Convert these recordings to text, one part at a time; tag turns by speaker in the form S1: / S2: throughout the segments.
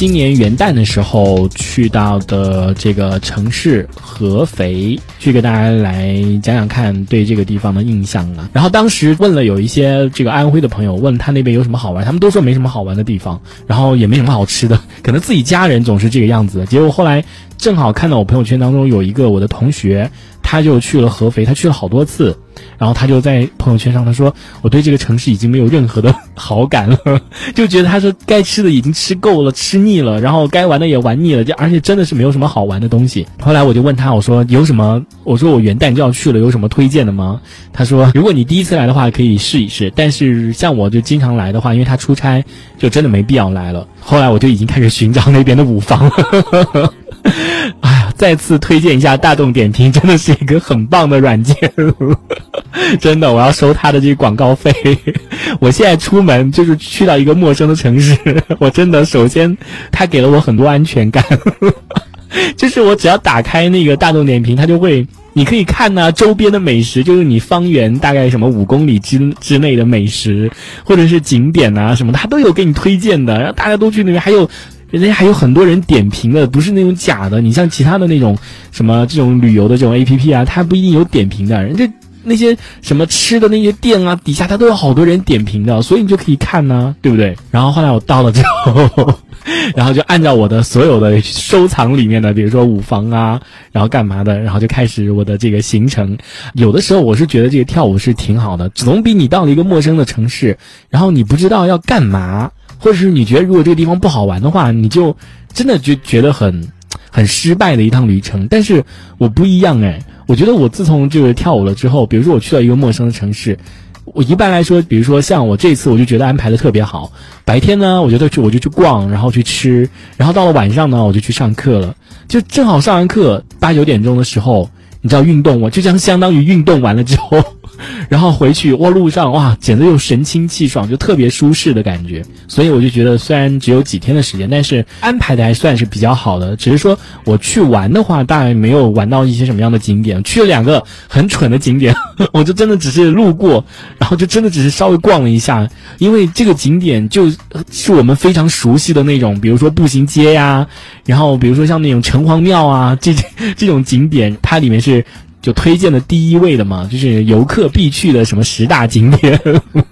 S1: 今年元旦的时候去到的这个城市合肥，去给大家来讲讲看对这个地方的印象啊。然后当时问了有一些这个安徽的朋友，问他那边有什么好玩，他们都说没什么好玩的地方，然后也没什么好吃的，可能自己家人总是这个样子。结果后来正好看到我朋友圈当中有一个我的同学，他就去了合肥，他去了好多次。然后他就在朋友圈上他说：“我对这个城市已经没有任何的好感了，就觉得他说该吃的已经吃够了，吃腻了，然后该玩的也玩腻了，就而且真的是没有什么好玩的东西。”后来我就问他，我说：“有什么？我说我元旦就要去了，有什么推荐的吗？”他说：“如果你第一次来的话，可以试一试，但是像我就经常来的话，因为他出差，就真的没必要来了。”后来我就已经开始寻找那边的五房了。哎呀，再次推荐一下大众点评，真的是一个很棒的软件。真的，我要收他的这个广告费。我现在出门就是去到一个陌生的城市，我真的首先他给了我很多安全感，就是我只要打开那个大众点评，他就会你可以看呐周边的美食，就是你方圆大概什么五公里之之内的美食，或者是景点呐什么，他都有给你推荐的，然后大家都去那边，还有。人家还有很多人点评的，不是那种假的。你像其他的那种什么这种旅游的这种 A P P 啊，它不一定有点评的。人家那些什么吃的那些店啊，底下它都有好多人点评的，所以你就可以看呢，对不对？然后后来我到了之后，然后就按照我的所有的收藏里面的，比如说舞房啊，然后干嘛的，然后就开始我的这个行程。有的时候我是觉得这个跳舞是挺好的，总比你到了一个陌生的城市，然后你不知道要干嘛。或者是你觉得如果这个地方不好玩的话，你就真的觉觉得很很失败的一趟旅程。但是我不一样哎，我觉得我自从就是跳舞了之后，比如说我去到一个陌生的城市，我一般来说，比如说像我这次，我就觉得安排的特别好。白天呢，我觉得去我就去逛，然后去吃，然后到了晚上呢，我就去上课了。就正好上完课八九点钟的时候，你知道运动，我就将相当于运动完了之后。然后回去，哇，路上哇，简直就神清气爽，就特别舒适的感觉。所以我就觉得，虽然只有几天的时间，但是安排的还算是比较好的。只是说我去玩的话，大概没有玩到一些什么样的景点，去了两个很蠢的景点，我就真的只是路过，然后就真的只是稍微逛了一下。因为这个景点就是我们非常熟悉的那种，比如说步行街呀，然后比如说像那种城隍庙啊，这这种景点，它里面是。就推荐的第一位的嘛，就是游客必去的什么十大景点，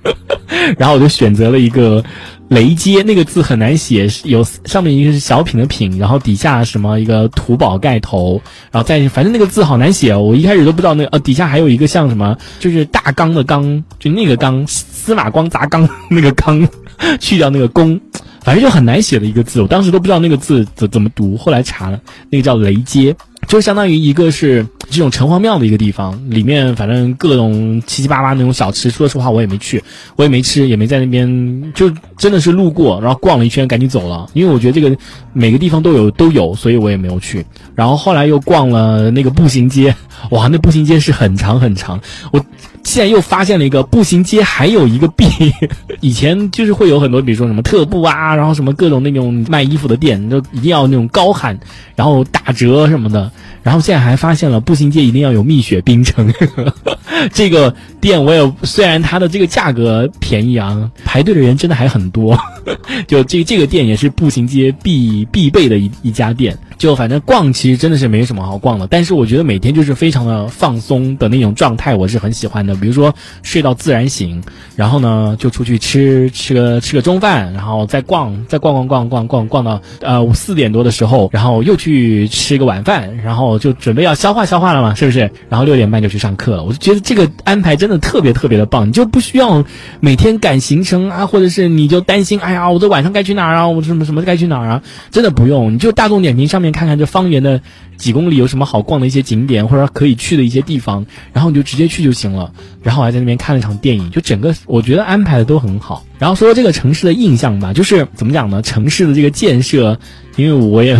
S1: 然后我就选择了一个雷街，那个字很难写，有上面一个是小品的品，然后底下什么一个土宝盖头，然后再反正那个字好难写，我一开始都不知道那呃底下还有一个像什么，就是大缸的缸，就那个缸司马光砸缸那个缸，去掉那个工，反正就很难写的一个字，我当时都不知道那个字怎怎么读，后来查了，那个叫雷街。就相当于一个是这种城隍庙的一个地方，里面反正各种七七八八那种小吃，说实话我也没去，我也没吃，也没在那边，就真的是路过，然后逛了一圈，赶紧走了。因为我觉得这个每个地方都有都有，所以我也没有去。然后后来又逛了那个步行街，哇，那步行街是很长很长。我现在又发现了一个步行街还有一个弊，以前就是会有很多，比如说什么特步啊，然后什么各种那种卖衣服的店，就一定要那种高喊，然后打折什么的。然后现在还发现了步行街一定要有蜜雪冰城，这个店我也虽然它的这个价格便宜啊，排队的人真的还很多。就这这个店也是步行街必必备的一一家店。就反正逛其实真的是没什么好逛的，但是我觉得每天就是非常的放松的那种状态，我是很喜欢的。比如说睡到自然醒，然后呢就出去吃吃个吃个中饭，然后再逛再逛逛逛逛逛逛到呃四点多的时候，然后又去吃个晚饭，然后就准备要消化消化了嘛，是不是？然后六点半就去上课了。我就觉得这个安排真的特别特别的棒，你就不需要每天赶行程啊，或者是你就担心哎呀，我这晚上该去哪儿啊？我什么什么该去哪儿啊？真的不用，你就大众点评上面。看看这方圆的几公里有什么好逛的一些景点，或者可以去的一些地方，然后你就直接去就行了。然后我还在那边看了一场电影，就整个我觉得安排的都很好。然后说这个城市的印象吧，就是怎么讲呢？城市的这个建设。因为我也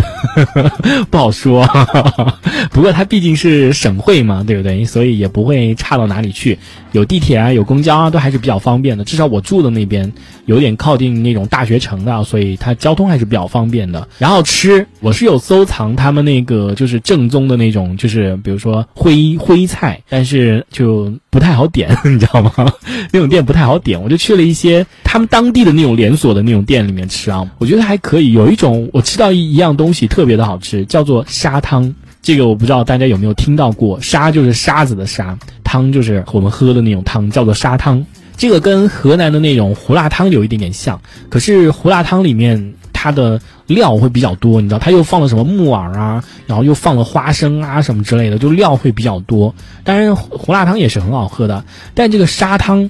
S1: 不好说，不过它毕竟是省会嘛，对不对？所以也不会差到哪里去。有地铁啊，有公交啊，都还是比较方便的。至少我住的那边有点靠近那种大学城的，所以它交通还是比较方便的。然后吃，我是有收藏他们那个就是正宗的那种，就是比如说徽徽菜，但是就不太好点，你知道吗？那种店不太好点，我就去了一些他们当地的那种连锁的那种店里面吃啊，我觉得还可以。有一种我吃到。一一样东西特别的好吃，叫做沙汤。这个我不知道大家有没有听到过，沙就是沙子的沙，汤就是我们喝的那种汤，叫做沙汤。这个跟河南的那种胡辣汤有一点点像，可是胡辣汤里面它的料会比较多，你知道，它又放了什么木耳啊，然后又放了花生啊什么之类的，就料会比较多。当然胡辣汤也是很好喝的，但这个沙汤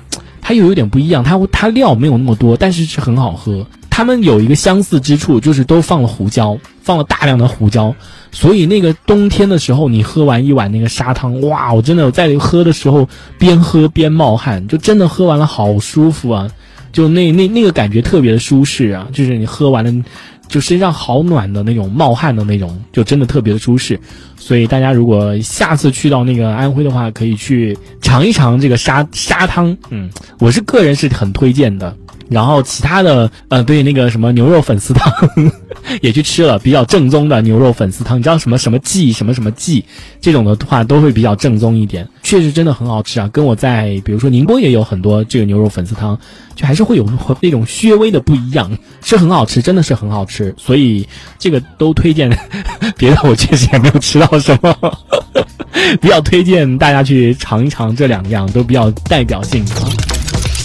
S1: 它又有点不一样，它它料没有那么多，但是是很好喝。他们有一个相似之处，就是都放了胡椒，放了大量的胡椒，所以那个冬天的时候，你喝完一碗那个砂汤，哇，我真的在喝的时候边喝边冒汗，就真的喝完了好舒服啊，就那那那个感觉特别的舒适啊，就是你喝完了，就身上好暖的那种冒汗的那种，就真的特别的舒适。所以大家如果下次去到那个安徽的话，可以去尝一尝这个沙沙汤，嗯，我是个人是很推荐的。然后其他的，呃，对那个什么牛肉粉丝汤 也去吃了，比较正宗的牛肉粉丝汤。你知道什么什么记什么什么记这种的话，都会比较正宗一点。确实真的很好吃啊，跟我在比如说宁波也有很多这个牛肉粉丝汤，就还是会有那种略微的不一样，是很好吃，真的是很好吃。所以这个都推荐，别的我确实也没有吃到什么，比较推荐大家去尝一尝这两样，都比较代表性的。